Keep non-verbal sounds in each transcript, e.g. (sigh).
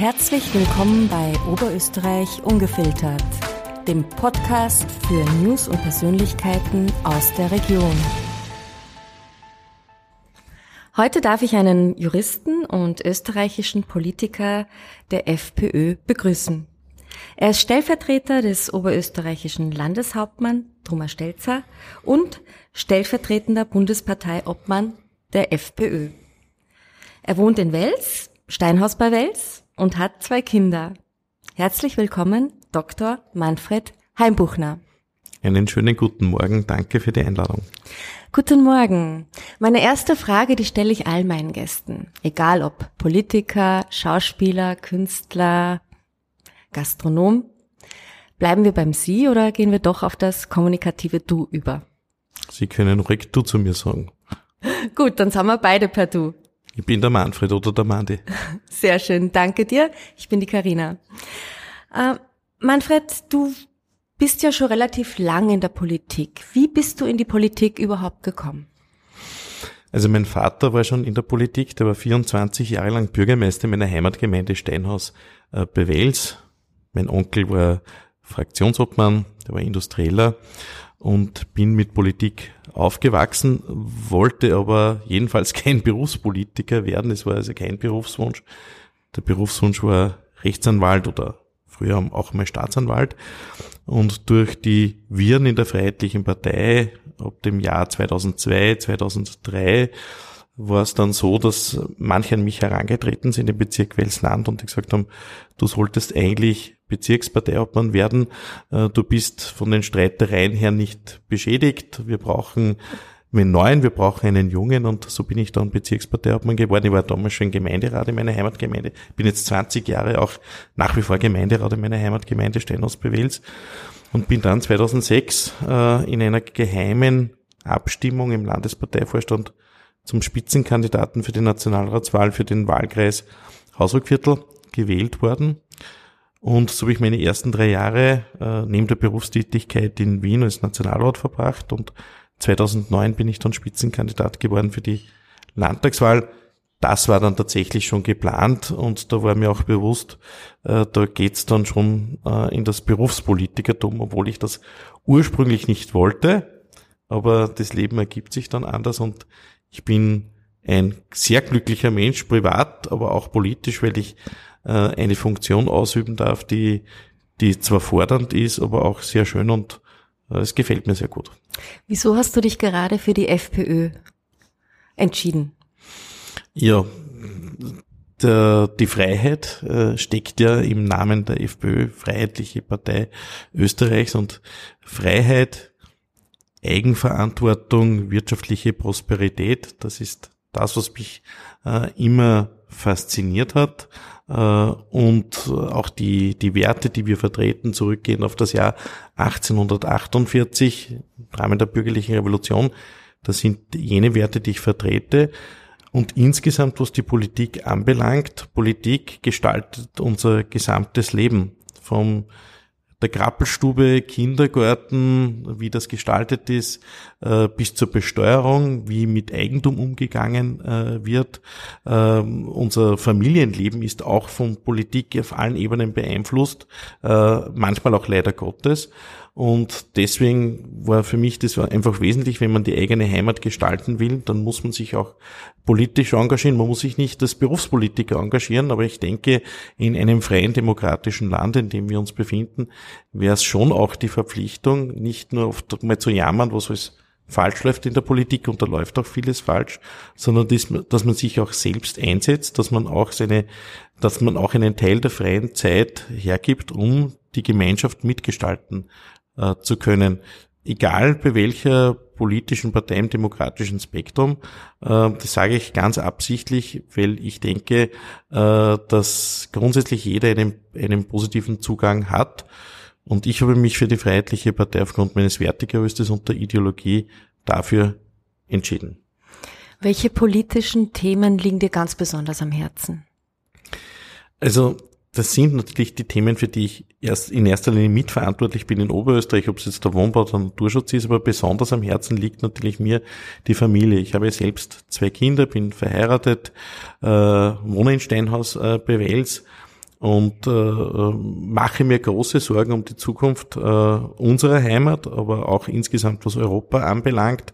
Herzlich willkommen bei Oberösterreich Ungefiltert, dem Podcast für News und Persönlichkeiten aus der Region. Heute darf ich einen Juristen und österreichischen Politiker der FPÖ begrüßen. Er ist Stellvertreter des oberösterreichischen Landeshauptmann Thomas Stelzer und stellvertretender Bundesparteiobmann der FPÖ. Er wohnt in Wels, Steinhaus bei Wels und hat zwei Kinder. Herzlich willkommen, Dr. Manfred Heimbuchner. Einen schönen guten Morgen. Danke für die Einladung. Guten Morgen. Meine erste Frage, die stelle ich all meinen Gästen. Egal ob Politiker, Schauspieler, Künstler, Gastronom. Bleiben wir beim Sie oder gehen wir doch auf das kommunikative Du über? Sie können ruhig Du zu mir sagen. Gut, dann sind wir beide per Du. Ich bin der Manfred oder der Mandi. (laughs) Sehr schön, danke dir. Ich bin die Karina. Äh, Manfred, du bist ja schon relativ lang in der Politik. Wie bist du in die Politik überhaupt gekommen? Also mein Vater war schon in der Politik, der war 24 Jahre lang Bürgermeister in meiner Heimatgemeinde Steinhaus äh, bei Wels. Mein Onkel war Fraktionsobmann, der war Industrieller und bin mit Politik aufgewachsen, wollte aber jedenfalls (laughs) kein Berufspolitiker werden. Es war also kein Berufswunsch. Der Berufswunsch war Rechtsanwalt oder früher auch mal Staatsanwalt. Und durch die Viren in der Freiheitlichen Partei ab dem Jahr 2002, 2003 war es dann so, dass manche an mich herangetreten sind im Bezirk Welsland und die gesagt haben, du solltest eigentlich Bezirksparteiobmann werden. Äh, du bist von den Streitereien her nicht beschädigt. Wir brauchen einen neuen, wir brauchen einen jungen und so bin ich dann Bezirksparteiobmann geworden. Ich war damals schon Gemeinderat in meiner Heimatgemeinde. Bin jetzt 20 Jahre auch nach wie vor Gemeinderat in meiner Heimatgemeinde Steinhaus-Bewels und bin dann 2006 äh, in einer geheimen Abstimmung im Landesparteivorstand zum Spitzenkandidaten für die Nationalratswahl für den Wahlkreis Hausruckviertel gewählt worden. Und so habe ich meine ersten drei Jahre äh, neben der Berufstätigkeit in Wien als Nationalrat verbracht und 2009 bin ich dann Spitzenkandidat geworden für die Landtagswahl. Das war dann tatsächlich schon geplant und da war mir auch bewusst, äh, da geht's dann schon äh, in das Berufspolitikertum, obwohl ich das ursprünglich nicht wollte. Aber das Leben ergibt sich dann anders und ich bin ein sehr glücklicher Mensch, privat, aber auch politisch, weil ich äh, eine Funktion ausüben darf, die, die zwar fordernd ist, aber auch sehr schön und äh, es gefällt mir sehr gut. Wieso hast du dich gerade für die FPÖ entschieden? Ja, der, die Freiheit äh, steckt ja im Namen der FPÖ, Freiheitliche Partei Österreichs und Freiheit Eigenverantwortung, wirtschaftliche Prosperität, das ist das, was mich äh, immer fasziniert hat. Äh, und auch die, die Werte, die wir vertreten, zurückgehen auf das Jahr 1848, im Rahmen der bürgerlichen Revolution. Das sind jene Werte, die ich vertrete. Und insgesamt, was die Politik anbelangt, Politik gestaltet unser gesamtes Leben. Vom der Krappelstube, Kindergarten, wie das gestaltet ist, äh, bis zur Besteuerung, wie mit Eigentum umgegangen äh, wird. Ähm, unser Familienleben ist auch von Politik auf allen Ebenen beeinflusst, äh, manchmal auch leider Gottes. Und deswegen war für mich das einfach wesentlich, wenn man die eigene Heimat gestalten will, dann muss man sich auch politisch engagieren. Man muss sich nicht als Berufspolitiker engagieren, aber ich denke, in einem freien demokratischen Land, in dem wir uns befinden, wäre es schon auch die Verpflichtung, nicht nur oft mal zu jammern, was alles falsch läuft in der Politik und da läuft auch vieles falsch, sondern dass, dass man sich auch selbst einsetzt, dass man auch seine, dass man auch einen Teil der freien Zeit hergibt, um die Gemeinschaft mitgestalten äh, zu können. Egal bei welcher politischen Partei im demokratischen Spektrum. Äh, das sage ich ganz absichtlich, weil ich denke, äh, dass grundsätzlich jeder einen, einen positiven Zugang hat. Und ich habe mich für die Freiheitliche Partei aufgrund meines Wertegerüstes und der Ideologie dafür entschieden. Welche politischen Themen liegen dir ganz besonders am Herzen? Also das sind natürlich die Themen, für die ich erst in erster Linie mitverantwortlich bin in Oberösterreich, ob es jetzt der Wohnbau oder der Naturschutz ist, aber besonders am Herzen liegt natürlich mir die Familie. Ich habe selbst zwei Kinder, bin verheiratet, äh, wohne in Steinhaus äh, bei Wels und äh, mache mir große Sorgen um die Zukunft äh, unserer Heimat, aber auch insgesamt was Europa anbelangt.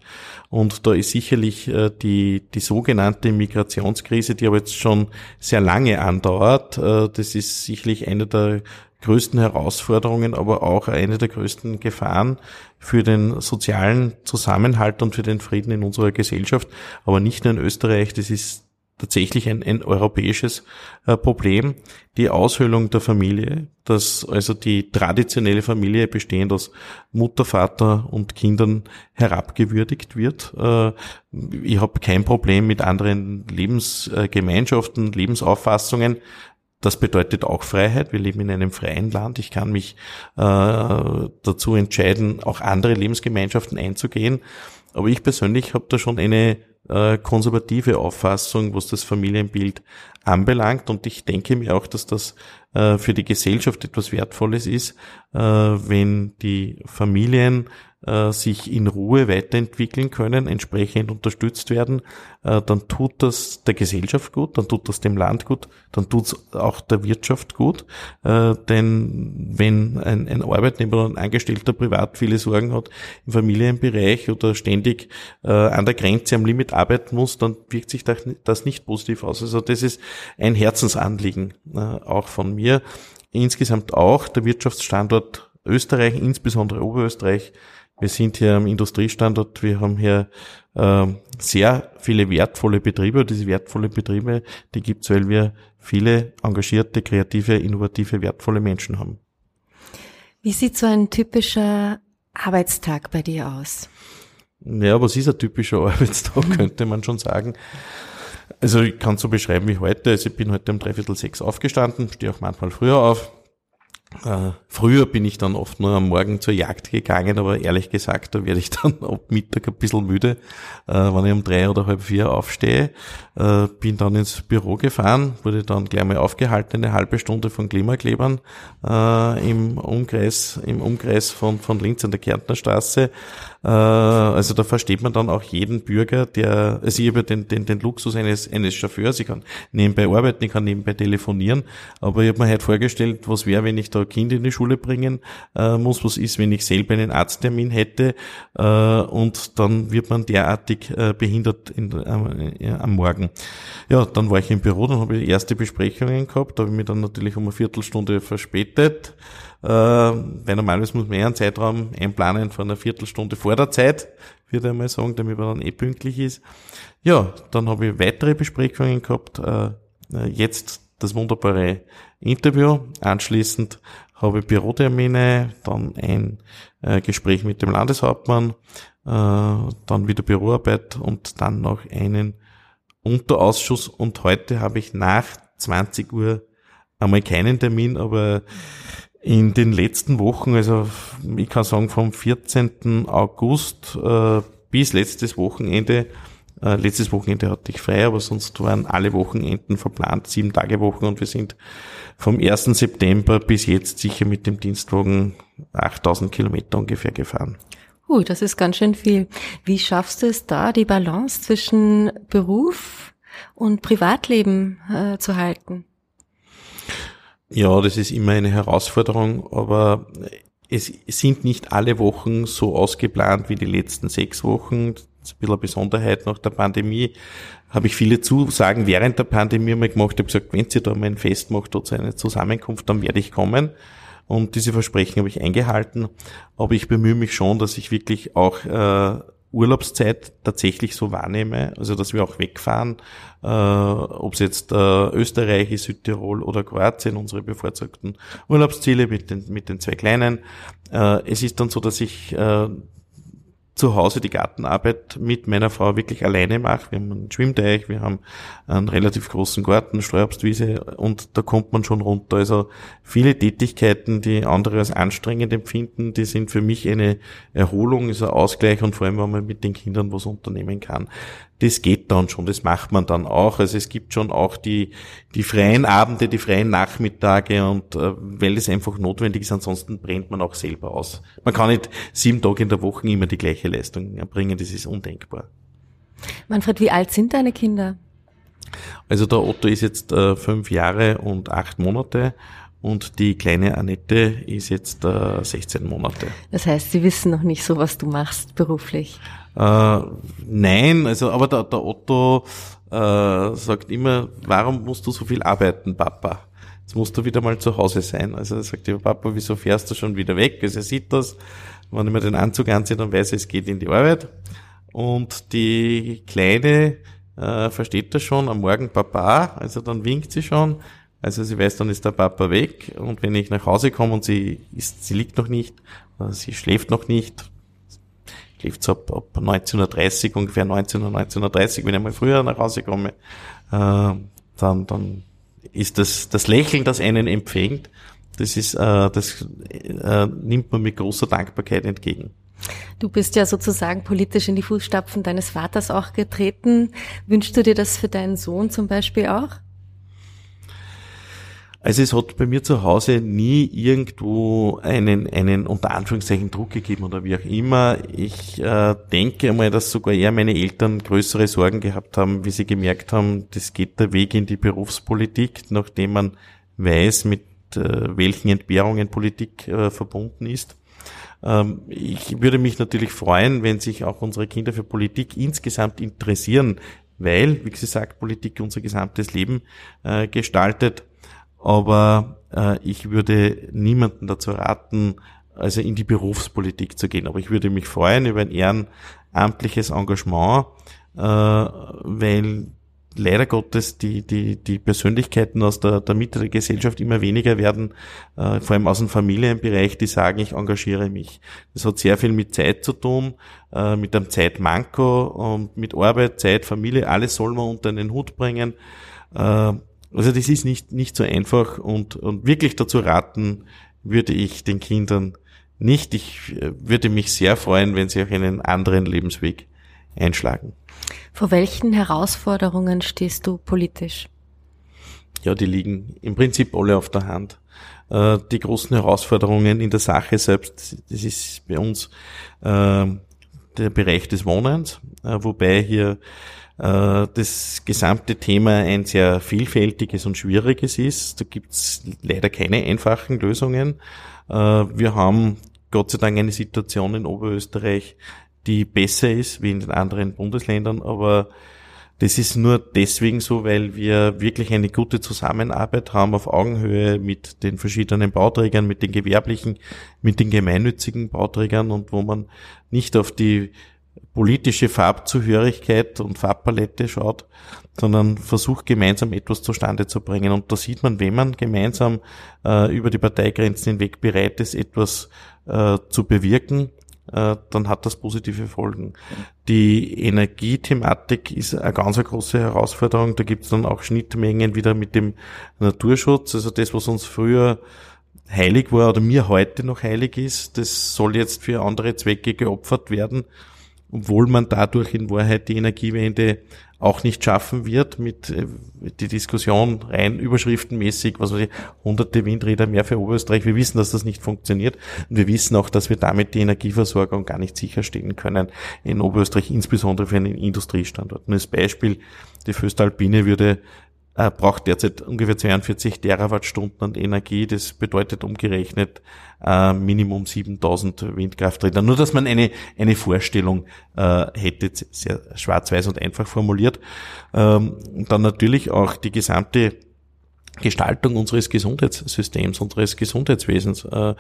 Und da ist sicherlich äh, die, die sogenannte Migrationskrise, die aber jetzt schon sehr lange andauert, äh, das ist sicherlich eine der größten Herausforderungen, aber auch eine der größten Gefahren für den sozialen Zusammenhalt und für den Frieden in unserer Gesellschaft. Aber nicht nur in Österreich, das ist tatsächlich ein, ein europäisches äh, Problem. Die Aushöhlung der Familie, dass also die traditionelle Familie bestehend aus Mutter, Vater und Kindern herabgewürdigt wird. Äh, ich habe kein Problem mit anderen Lebensgemeinschaften, Lebensauffassungen. Das bedeutet auch Freiheit. Wir leben in einem freien Land. Ich kann mich äh, dazu entscheiden, auch andere Lebensgemeinschaften einzugehen. Aber ich persönlich habe da schon eine äh, konservative Auffassung, was das Familienbild anbelangt. Und ich denke mir auch, dass das äh, für die Gesellschaft etwas Wertvolles ist, äh, wenn die Familien äh, sich in Ruhe weiterentwickeln können, entsprechend unterstützt werden, äh, dann tut das der Gesellschaft gut, dann tut das dem Land gut, dann tut es auch der Wirtschaft gut. Äh, denn wenn ein, ein Arbeitnehmer oder ein Angestellter privat viele Sorgen hat im Familienbereich oder ständig äh, an der Grenze am Limit arbeiten muss, dann wirkt sich das nicht positiv aus. Also das ist ein Herzensanliegen äh, auch von mir. Insgesamt auch der Wirtschaftsstandort Österreich, insbesondere Oberösterreich, wir sind hier am Industriestandort, wir haben hier äh, sehr viele wertvolle Betriebe. Diese wertvolle Betriebe, die gibt's, weil wir viele engagierte, kreative, innovative, wertvolle Menschen haben. Wie sieht so ein typischer Arbeitstag bei dir aus? Ja, was ist ein typischer (laughs) Arbeitstag, könnte man schon sagen. Also ich kann es so beschreiben wie heute. Also ich bin heute um dreiviertel sechs aufgestanden, stehe auch manchmal früher auf, äh, früher bin ich dann oft nur am Morgen zur Jagd gegangen, aber ehrlich gesagt, da werde ich (laughs) dann ab Mittag ein bisschen müde, äh, wenn ich um drei oder halb vier aufstehe. Äh, bin dann ins Büro gefahren, wurde dann gleich mal aufgehalten, eine halbe Stunde von Klimaklebern im Umkreis, im Umkreis von, von Linz an der Kärntnerstraße. Äh, also da versteht man dann auch jeden Bürger, der, also ich habe den, den, den Luxus eines, eines Chauffeurs, ich kann nebenbei arbeiten, ich kann nebenbei telefonieren, aber ich habe mir halt vorgestellt, was wäre, wenn ich da Kind in die Schule bringen äh, muss, was ist, wenn ich selber einen Arzttermin hätte äh, und dann wird man derartig äh, behindert in, äh, am Morgen. Ja, dann war ich im Büro, dann habe ich erste Besprechungen gehabt, da habe ich mich dann natürlich um eine Viertelstunde verspätet, äh, weil normalerweise muss man eher einen Zeitraum einplanen von einer Viertelstunde vor der Zeit, würde ich mal sagen, damit man dann eh pünktlich ist. Ja, dann habe ich weitere Besprechungen gehabt, äh, jetzt das wunderbare Interview. Anschließend habe ich Bürotermine, dann ein äh, Gespräch mit dem Landeshauptmann, äh, dann wieder Büroarbeit und dann noch einen Unterausschuss. Und heute habe ich nach 20 Uhr einmal keinen Termin, aber in den letzten Wochen, also ich kann sagen vom 14. August äh, bis letztes Wochenende, äh, letztes Wochenende hatte ich frei, aber sonst waren alle Wochenenden verplant, sieben Tage Wochen und wir sind vom 1. September bis jetzt sicher mit dem Dienstwagen 8000 Kilometer ungefähr gefahren. Uh, das ist ganz schön viel. Wie schaffst du es da, die Balance zwischen Beruf und Privatleben äh, zu halten? Ja, das ist immer eine Herausforderung, aber es sind nicht alle Wochen so ausgeplant wie die letzten sechs Wochen. Das ist ein bisschen eine Besonderheit nach der Pandemie. Habe ich viele Zusagen während der Pandemie mal gemacht. Ich habe gesagt, wenn sie da mal ein Fest macht oder eine Zusammenkunft, dann werde ich kommen. Und diese Versprechen habe ich eingehalten. Aber ich bemühe mich schon, dass ich wirklich auch äh, Urlaubszeit tatsächlich so wahrnehme, also dass wir auch wegfahren, äh, ob es jetzt äh, Österreich ist, Südtirol oder Kroatien, unsere bevorzugten Urlaubsziele mit den, mit den zwei Kleinen. Äh, es ist dann so, dass ich äh, zu Hause die Gartenarbeit mit meiner Frau wirklich alleine mache. Wir haben einen Schwimmteich, wir haben einen relativ großen Garten, Streuobstwiese und da kommt man schon runter. Also viele Tätigkeiten, die andere als anstrengend empfinden, die sind für mich eine Erholung, ist ein Ausgleich und vor allem, wenn man mit den Kindern was unternehmen kann das geht dann schon, das macht man dann auch. Also es gibt schon auch die, die freien Abende, die freien Nachmittage und äh, weil es einfach notwendig ist, ansonsten brennt man auch selber aus. Man kann nicht sieben Tage in der Woche immer die gleiche Leistung erbringen, das ist undenkbar. Manfred, wie alt sind deine Kinder? Also der Otto ist jetzt äh, fünf Jahre und acht Monate und die kleine Annette ist jetzt äh, 16 Monate. Das heißt, Sie wissen noch nicht so, was du machst beruflich? Äh, nein, also aber der, der Otto äh, sagt immer, warum musst du so viel arbeiten, Papa? Jetzt musst du wieder mal zu Hause sein. Also er sagt immer, Papa, wieso fährst du schon wieder weg? Also er sieht das, wenn ich mir den Anzug anziehe, dann weiß er, es geht in die Arbeit. Und die Kleine äh, versteht das schon, am Morgen Papa, also dann winkt sie schon, also sie weiß, dann ist der Papa weg und wenn ich nach Hause komme und sie ist, sie liegt noch nicht, äh, sie schläft noch nicht, schläft so ab, ab 19.30 ungefähr 19 Uhr, 19.30 wenn ich mal früher nach Hause komme, äh, dann, dann ist das, das Lächeln, das einen empfängt, das ist, äh, das äh, nimmt man mit großer Dankbarkeit entgegen. Du bist ja sozusagen politisch in die Fußstapfen deines Vaters auch getreten. Wünschst du dir das für deinen Sohn zum Beispiel auch? Also es hat bei mir zu Hause nie irgendwo einen, einen unter Anführungszeichen Druck gegeben oder wie auch immer. Ich äh, denke einmal, dass sogar eher meine Eltern größere Sorgen gehabt haben, wie sie gemerkt haben, das geht der Weg in die Berufspolitik, nachdem man weiß, mit äh, welchen Entbehrungen Politik äh, verbunden ist. Ähm, ich würde mich natürlich freuen, wenn sich auch unsere Kinder für Politik insgesamt interessieren, weil, wie gesagt, Politik unser gesamtes Leben äh, gestaltet. Aber äh, ich würde niemanden dazu raten, also in die Berufspolitik zu gehen. Aber ich würde mich freuen über ein ehrenamtliches Engagement, äh, weil leider Gottes die, die, die Persönlichkeiten aus der, der Mitte der Gesellschaft immer weniger werden, äh, vor allem aus dem Familienbereich, die sagen, ich engagiere mich. Das hat sehr viel mit Zeit zu tun, äh, mit einem Zeitmanko und mit Arbeit, Zeit, Familie, alles soll man unter einen Hut bringen. Äh, also das ist nicht, nicht so einfach und, und wirklich dazu raten würde ich den Kindern nicht. Ich äh, würde mich sehr freuen, wenn sie auch einen anderen Lebensweg einschlagen. Vor welchen Herausforderungen stehst du politisch? Ja, die liegen im Prinzip alle auf der Hand. Äh, die großen Herausforderungen in der Sache selbst, das ist bei uns äh, der Bereich des Wohnens, wobei hier das gesamte Thema ein sehr vielfältiges und schwieriges ist. Da gibt's leider keine einfachen Lösungen. Wir haben Gott sei Dank eine Situation in Oberösterreich, die besser ist wie in den anderen Bundesländern, aber das ist nur deswegen so, weil wir wirklich eine gute Zusammenarbeit haben auf Augenhöhe mit den verschiedenen Bauträgern, mit den gewerblichen, mit den gemeinnützigen Bauträgern und wo man nicht auf die politische Farbzuhörigkeit und Farbpalette schaut, sondern versucht gemeinsam etwas zustande zu bringen. Und da sieht man, wenn man gemeinsam äh, über die Parteigrenzen hinweg bereit ist, etwas äh, zu bewirken, äh, dann hat das positive Folgen. Die Energiethematik ist eine ganz große Herausforderung. Da gibt es dann auch Schnittmengen wieder mit dem Naturschutz. Also das, was uns früher heilig war oder mir heute noch heilig ist, das soll jetzt für andere Zwecke geopfert werden, obwohl man dadurch in Wahrheit die Energiewende auch nicht schaffen wird mit, äh, die Diskussion rein überschriftenmäßig, was weiß ich, hunderte Windräder mehr für Oberösterreich. Wir wissen, dass das nicht funktioniert und wir wissen auch, dass wir damit die Energieversorgung gar nicht sicherstellen können in Oberösterreich, insbesondere für einen Industriestandort. Nur als Beispiel, die Föstalpine würde äh, braucht derzeit ungefähr 42 Terawattstunden an Energie. Das bedeutet umgerechnet äh, Minimum 7000 Windkrafträder. Nur, dass man eine, eine Vorstellung äh, hätte, sehr schwarz-weiß und einfach formuliert. Ähm, dann natürlich auch die gesamte Gestaltung unseres Gesundheitssystems, unseres Gesundheitswesens, äh,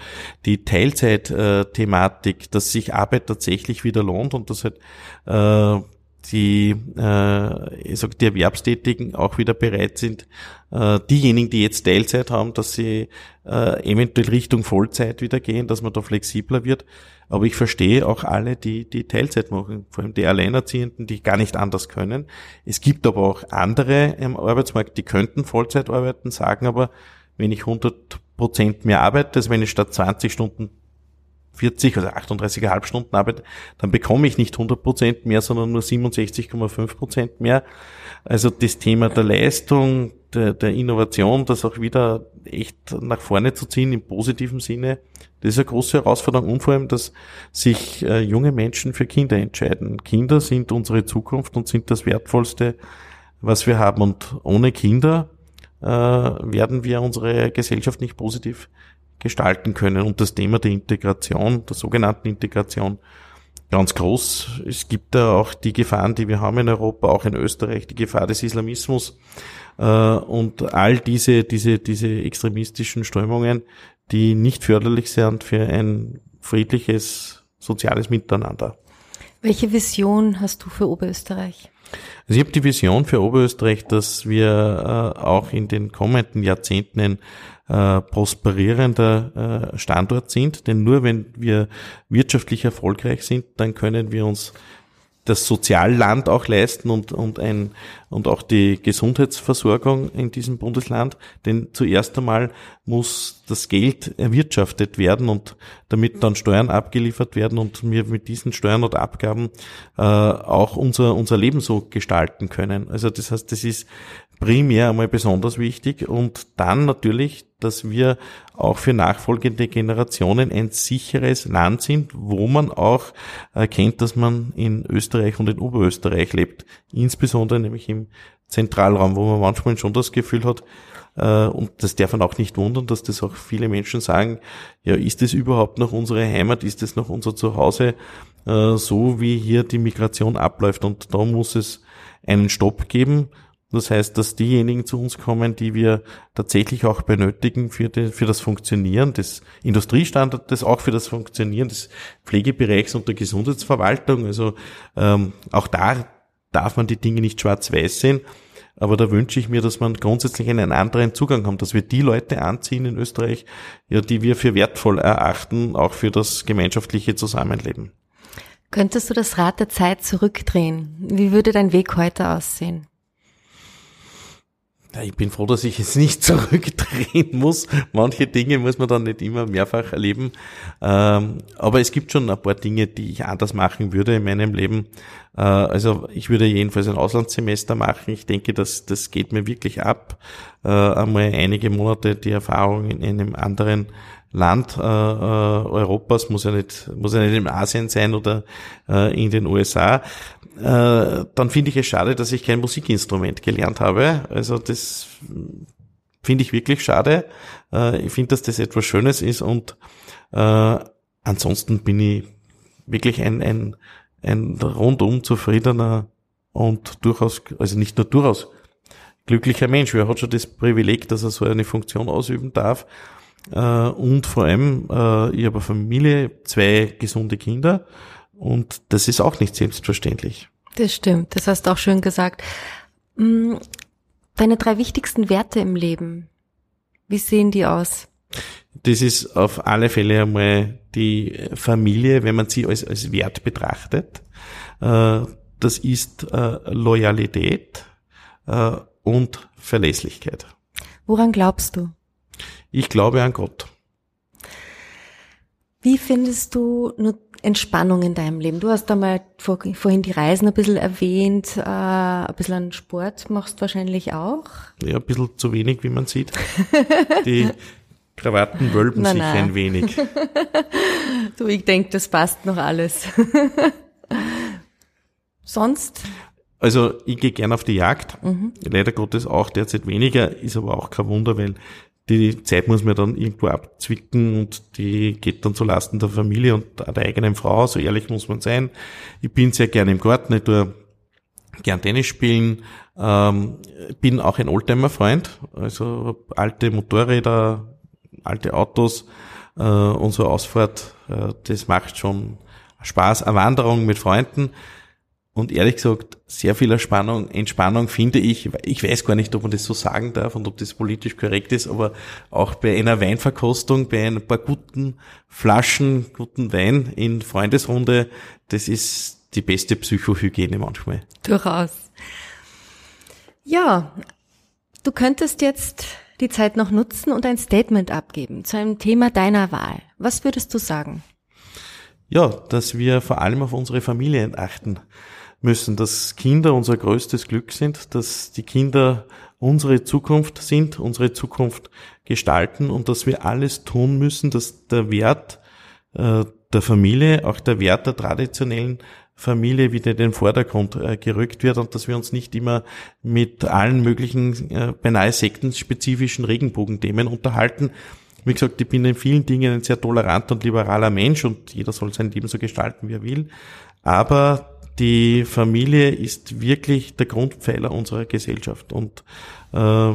die Teilzeit-Thematik, dass sich Arbeit tatsächlich wieder lohnt und dass halt äh, die, äh, ich sag, die Erwerbstätigen auch wieder bereit sind, äh, diejenigen, die jetzt Teilzeit haben, dass sie äh, eventuell Richtung Vollzeit wieder gehen, dass man da flexibler wird. Aber ich verstehe auch alle, die, die Teilzeit machen, vor allem die Alleinerziehenden, die gar nicht anders können. Es gibt aber auch andere im Arbeitsmarkt, die könnten Vollzeit arbeiten, sagen aber, wenn ich 100 Prozent mehr arbeite, also wenn ich statt 20 Stunden 40, also 38,5 Stunden Arbeit, dann bekomme ich nicht 100 Prozent mehr, sondern nur 67,5 Prozent mehr. Also das Thema der Leistung, der, der, Innovation, das auch wieder echt nach vorne zu ziehen im positiven Sinne, das ist eine große Herausforderung und vor allem, dass sich äh, junge Menschen für Kinder entscheiden. Kinder sind unsere Zukunft und sind das Wertvollste, was wir haben. Und ohne Kinder äh, werden wir unsere Gesellschaft nicht positiv gestalten können. Und das Thema der Integration, der sogenannten Integration, ganz groß. Es gibt da auch die Gefahren, die wir haben in Europa, auch in Österreich, die Gefahr des Islamismus äh, und all diese, diese, diese extremistischen Strömungen, die nicht förderlich sind für ein friedliches soziales Miteinander. Welche Vision hast du für Oberösterreich? Also ich habe die Vision für Oberösterreich, dass wir äh, auch in den kommenden Jahrzehnten ein äh, prosperierender äh, Standort sind. Denn nur wenn wir wirtschaftlich erfolgreich sind, dann können wir uns das Sozialland auch leisten und, und, ein, und auch die Gesundheitsversorgung in diesem Bundesland. Denn zuerst einmal muss das Geld erwirtschaftet werden und damit dann Steuern abgeliefert werden und wir mit diesen Steuern und Abgaben äh, auch unser, unser Leben so gestalten können. Also das heißt, das ist primär einmal besonders wichtig und dann natürlich, dass wir auch für nachfolgende Generationen ein sicheres Land sind, wo man auch erkennt, dass man in Österreich und in Oberösterreich lebt, insbesondere nämlich im Zentralraum, wo man manchmal schon das Gefühl hat, äh, und das darf man auch nicht wundern, dass das auch viele Menschen sagen, ja, ist das überhaupt noch unsere Heimat, ist das noch unser Zuhause, äh, so wie hier die Migration abläuft? Und da muss es einen Stopp geben das heißt, dass diejenigen zu uns kommen, die wir tatsächlich auch benötigen für, die, für das Funktionieren des Industriestandortes, auch für das Funktionieren des Pflegebereichs und der Gesundheitsverwaltung. Also ähm, auch da darf man die Dinge nicht schwarz-weiß sehen. Aber da wünsche ich mir, dass man grundsätzlich einen anderen Zugang haben, dass wir die Leute anziehen in Österreich, ja, die wir für wertvoll erachten, auch für das gemeinschaftliche Zusammenleben. Könntest du das Rad der Zeit zurückdrehen? Wie würde dein Weg heute aussehen? Ich bin froh, dass ich es nicht (laughs) zurückdrehen muss. Manche Dinge muss man dann nicht immer mehrfach erleben. Ähm, aber es gibt schon ein paar Dinge, die ich anders machen würde in meinem Leben. Äh, also ich würde jedenfalls ein Auslandssemester machen. Ich denke, dass das geht mir wirklich ab. Äh, einmal einige Monate die Erfahrung in einem anderen Land äh, Europas, muss ja nicht, muss ja nicht in Asien sein oder in den USA. Äh, dann finde ich es schade, dass ich kein Musikinstrument gelernt habe. Also das finde ich wirklich schade. Äh, ich finde, dass das etwas Schönes ist und äh, ansonsten bin ich wirklich ein, ein, ein rundum zufriedener und durchaus, also nicht nur durchaus glücklicher Mensch. Er hat schon das Privileg, dass er so eine Funktion ausüben darf. Und vor allem, ich habe eine Familie, zwei gesunde Kinder und das ist auch nicht selbstverständlich. Das stimmt, das hast du auch schön gesagt. Mm, deine drei wichtigsten Werte im Leben, wie sehen die aus? Das ist auf alle Fälle einmal die Familie, wenn man sie als, als Wert betrachtet. Äh, das ist äh, Loyalität äh, und Verlässlichkeit. Woran glaubst du? Ich glaube an Gott. Wie findest du Entspannung in deinem Leben? Du hast einmal vor, vorhin die Reisen ein bisschen erwähnt, äh, ein bisschen an Sport machst du wahrscheinlich auch. Ja, ein bisschen zu wenig, wie man sieht. (laughs) Die Krawatten wölben nein, sich nein. ein wenig. (laughs) du, ich denke, das passt noch alles. (laughs) Sonst? Also ich gehe gern auf die Jagd. Mhm. Leider Gottes auch derzeit weniger, ist aber auch kein Wunder, weil die Zeit muss man dann irgendwo abzwicken und die geht dann zulasten der Familie und der eigenen Frau, so ehrlich muss man sein. Ich bin sehr gerne im Garten, ich tue gern Tennis spielen, ähm, bin auch ein Oldtimer-Freund, also alte Motorräder, alte Autos, äh, unsere Ausfahrt, äh, das macht schon Spaß, eine Wanderung mit Freunden und ehrlich gesagt, sehr viel Entspannung, Entspannung finde ich, ich weiß gar nicht, ob man das so sagen darf und ob das politisch korrekt ist, aber auch bei einer Weinverkostung, bei ein paar guten Flaschen, guten Wein in Freundesrunde, das ist die beste Psychohygiene manchmal. Durchaus. Ja, du könntest jetzt die Zeit noch nutzen und ein Statement abgeben zu einem Thema deiner Wahl. Was würdest du sagen? Ja, dass wir vor allem auf unsere Familien achten müssen, dass Kinder unser größtes Glück sind, dass die Kinder unsere Zukunft sind, unsere Zukunft gestalten und dass wir alles tun müssen, dass der Wert äh, der Familie, auch der Wert der traditionellen Familie wieder in den Vordergrund äh, gerückt wird und dass wir uns nicht immer mit allen möglichen äh, beinahe sektenspezifischen Regenbogenthemen unterhalten. Wie gesagt, ich bin in vielen Dingen ein sehr toleranter und liberaler Mensch und jeder soll sein Leben so gestalten, wie er will. Aber die Familie ist wirklich der Grundpfeiler unserer Gesellschaft und äh,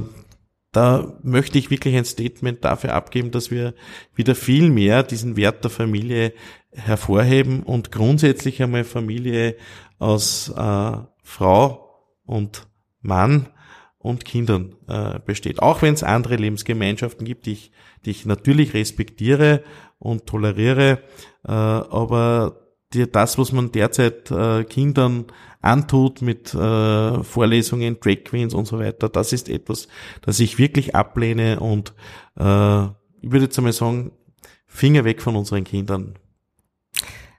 da möchte ich wirklich ein Statement dafür abgeben, dass wir wieder viel mehr diesen Wert der Familie hervorheben und grundsätzlich einmal Familie aus äh, Frau und Mann und Kindern äh, besteht. Auch wenn es andere Lebensgemeinschaften gibt, die ich, die ich natürlich respektiere und toleriere, äh, aber die, das, was man derzeit äh, Kindern antut mit äh, Vorlesungen, Drag Queens und so weiter, das ist etwas, das ich wirklich ablehne und äh, ich würde jetzt einmal sagen, Finger weg von unseren Kindern.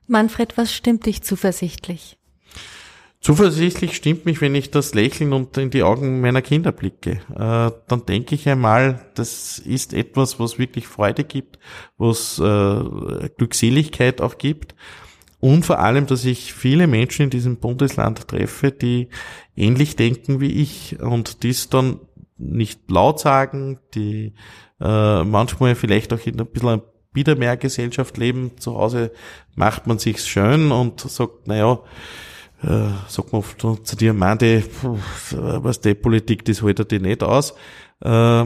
Manfred, was stimmt dich zuversichtlich? Zuversichtlich stimmt mich, wenn ich das Lächeln und in die Augen meiner Kinder blicke. Äh, dann denke ich einmal, das ist etwas, was wirklich Freude gibt, was äh, Glückseligkeit auch gibt. Und vor allem, dass ich viele Menschen in diesem Bundesland treffe, die ähnlich denken wie ich und dies dann nicht laut sagen, die äh, manchmal vielleicht auch in ein bisschen ein Biedermeergesellschaft leben. Zu Hause macht man sich's schön und sagt, naja, äh, sagt man oft zu dir, Mande, was die Politik, das hält dir nicht aus. Äh,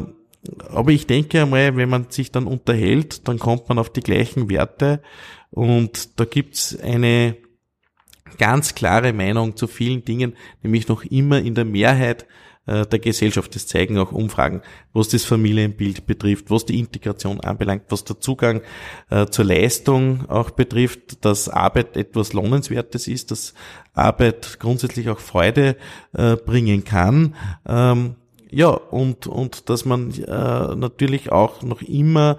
aber ich denke einmal, wenn man sich dann unterhält, dann kommt man auf die gleichen Werte und da gibt's eine ganz klare Meinung zu vielen Dingen, nämlich noch immer in der Mehrheit äh, der Gesellschaft. Das zeigen auch Umfragen, was das Familienbild betrifft, was die Integration anbelangt, was der Zugang äh, zur Leistung auch betrifft, dass Arbeit etwas Lohnenswertes ist, dass Arbeit grundsätzlich auch Freude äh, bringen kann. Ähm, ja, und, und dass man äh, natürlich auch noch immer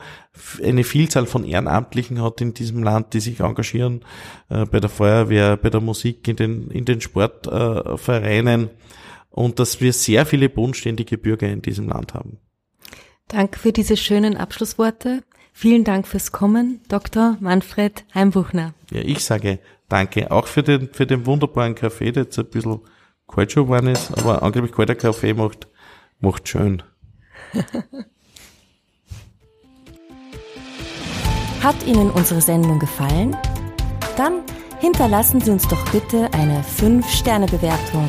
eine Vielzahl von Ehrenamtlichen hat in diesem Land, die sich engagieren äh, bei der Feuerwehr, bei der Musik, in den, in den Sportvereinen äh, und dass wir sehr viele bodenständige Bürger in diesem Land haben. Danke für diese schönen Abschlussworte. Vielen Dank fürs Kommen, Dr. Manfred Heimbuchner. Ja, ich sage danke auch für den, für den wunderbaren Kaffee, der jetzt ein bisschen kalt schon geworden ist, aber angeblich kalter Kaffee macht Macht schön. (laughs) Hat Ihnen unsere Sendung gefallen? Dann hinterlassen Sie uns doch bitte eine 5-Sterne-Bewertung